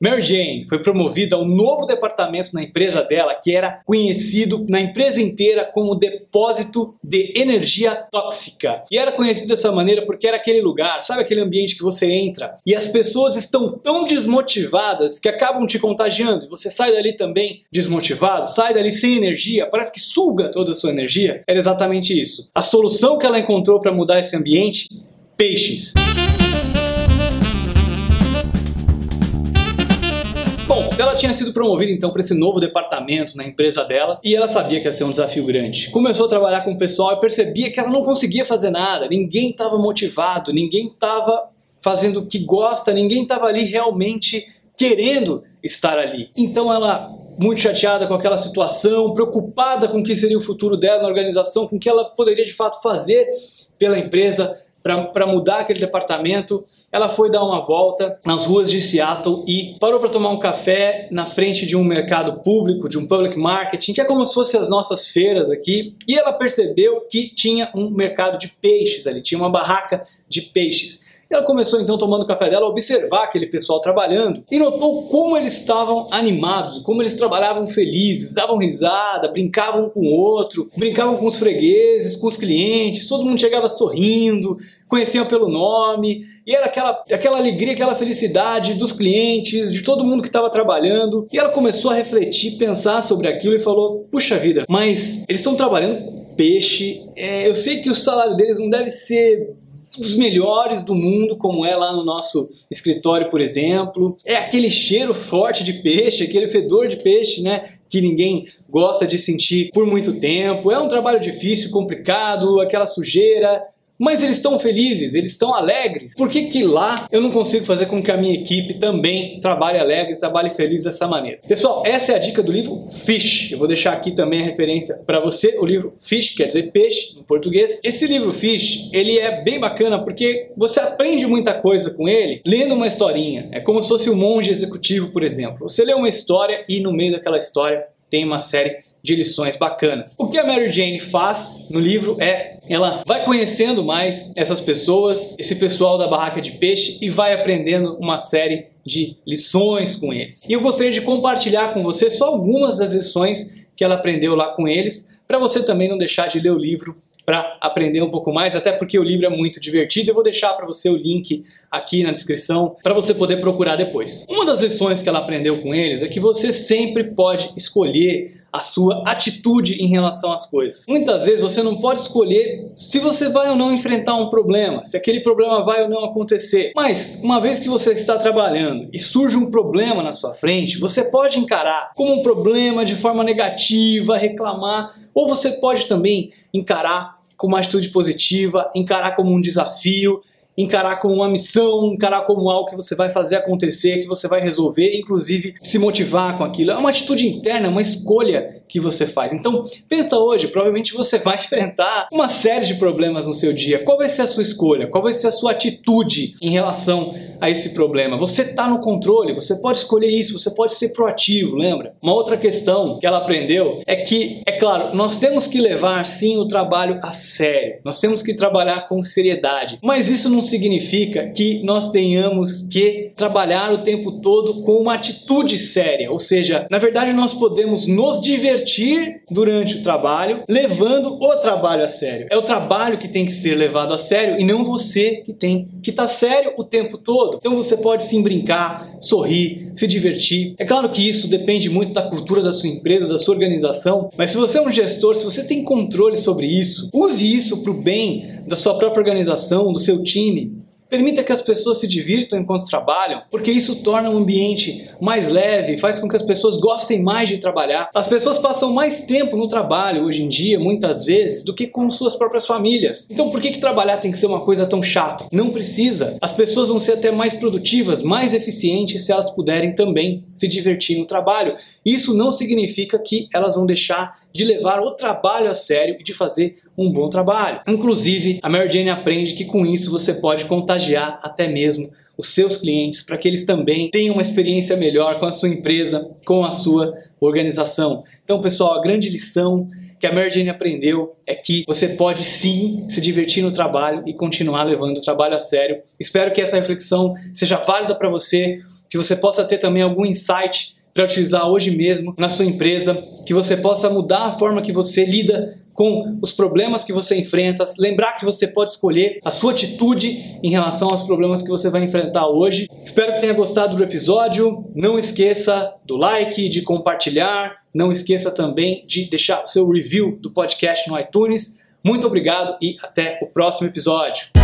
Mary Jane foi promovida a um novo departamento na empresa dela que era conhecido na empresa inteira como depósito de energia tóxica. E era conhecido dessa maneira porque era aquele lugar, sabe aquele ambiente que você entra e as pessoas estão tão desmotivadas que acabam te contagiando. Você sai dali também desmotivado, sai dali sem energia, parece que suga toda a sua energia. Era exatamente isso. A solução que ela encontrou para mudar esse ambiente? Peixes. Ela tinha sido promovida então para esse novo departamento na empresa dela e ela sabia que ia ser um desafio grande. Começou a trabalhar com o pessoal e percebia que ela não conseguia fazer nada, ninguém estava motivado, ninguém estava fazendo o que gosta, ninguém estava ali realmente querendo estar ali. Então ela muito chateada com aquela situação, preocupada com o que seria o futuro dela na organização, com o que ela poderia de fato fazer pela empresa, para mudar aquele departamento, ela foi dar uma volta nas ruas de Seattle e parou para tomar um café na frente de um mercado público, de um public marketing, que é como se fosse as nossas feiras aqui, e ela percebeu que tinha um mercado de peixes ali, tinha uma barraca de peixes. Ela começou então tomando o café dela a observar aquele pessoal trabalhando e notou como eles estavam animados, como eles trabalhavam felizes, davam risada, brincavam com o outro, brincavam com os fregueses, com os clientes, todo mundo chegava sorrindo, conheciam pelo nome, e era aquela, aquela alegria, aquela felicidade dos clientes, de todo mundo que estava trabalhando. E ela começou a refletir, pensar sobre aquilo e falou: Puxa vida, mas eles estão trabalhando com peixe, é, eu sei que o salário deles não deve ser dos melhores do mundo, como é lá no nosso escritório, por exemplo. É aquele cheiro forte de peixe, aquele fedor de peixe, né? Que ninguém gosta de sentir por muito tempo. É um trabalho difícil, complicado, aquela sujeira. Mas eles estão felizes, eles estão alegres. Por que, que lá eu não consigo fazer com que a minha equipe também trabalhe alegre, trabalhe feliz dessa maneira? Pessoal, essa é a dica do livro Fish. Eu vou deixar aqui também a referência para você. O livro Fish quer dizer peixe em português. Esse livro Fish, ele é bem bacana porque você aprende muita coisa com ele lendo uma historinha. É como se fosse um monge executivo, por exemplo. Você lê uma história e no meio daquela história tem uma série de lições bacanas. O que a Mary Jane faz no livro é ela vai conhecendo mais essas pessoas, esse pessoal da barraca de peixe e vai aprendendo uma série de lições com eles. E eu gostaria de compartilhar com você só algumas das lições que ela aprendeu lá com eles, para você também não deixar de ler o livro para aprender um pouco mais, até porque o livro é muito divertido. Eu vou deixar para você o link aqui na descrição para você poder procurar depois. Uma das lições que ela aprendeu com eles é que você sempre pode escolher a sua atitude em relação às coisas. Muitas vezes você não pode escolher se você vai ou não enfrentar um problema, se aquele problema vai ou não acontecer. Mas uma vez que você está trabalhando e surge um problema na sua frente, você pode encarar como um problema de forma negativa, reclamar, ou você pode também encarar com uma atitude positiva, encarar como um desafio encarar como uma missão, encarar como algo que você vai fazer acontecer, que você vai resolver, inclusive se motivar com aquilo. É uma atitude interna, uma escolha que você faz. Então, pensa hoje, provavelmente você vai enfrentar uma série de problemas no seu dia. Qual vai ser a sua escolha? Qual vai ser a sua atitude em relação a esse problema? Você está no controle, você pode escolher isso, você pode ser proativo, lembra? Uma outra questão que ela aprendeu é que, é claro, nós temos que levar sim o trabalho a sério. Nós temos que trabalhar com seriedade, mas isso não significa que nós tenhamos que trabalhar o tempo todo com uma atitude séria, ou seja, na verdade nós podemos nos divertir durante o trabalho, levando o trabalho a sério. É o trabalho que tem que ser levado a sério e não você que tem que tá sério o tempo todo. Então você pode sim brincar, sorrir, se divertir. É claro que isso depende muito da cultura da sua empresa, da sua organização, mas se você é um gestor, se você tem controle sobre isso, use isso para o bem da sua própria organização, do seu time. Permita que as pessoas se divirtam enquanto trabalham, porque isso torna o ambiente mais leve, faz com que as pessoas gostem mais de trabalhar. As pessoas passam mais tempo no trabalho hoje em dia, muitas vezes, do que com suas próprias famílias. Então por que, que trabalhar tem que ser uma coisa tão chata? Não precisa. As pessoas vão ser até mais produtivas, mais eficientes se elas puderem também se divertir no trabalho. Isso não significa que elas vão deixar de levar o trabalho a sério e de fazer um bom trabalho. Inclusive, a Mary Jane aprende que com isso você pode contagiar até mesmo os seus clientes para que eles também tenham uma experiência melhor com a sua empresa, com a sua organização. Então, pessoal, a grande lição que a Mary Jane aprendeu é que você pode sim se divertir no trabalho e continuar levando o trabalho a sério. Espero que essa reflexão seja válida para você que você possa ter também algum insight para utilizar hoje mesmo na sua empresa, que você possa mudar a forma que você lida com os problemas que você enfrenta, lembrar que você pode escolher a sua atitude em relação aos problemas que você vai enfrentar hoje. Espero que tenha gostado do episódio. Não esqueça do like, de compartilhar, não esqueça também de deixar o seu review do podcast no iTunes. Muito obrigado e até o próximo episódio.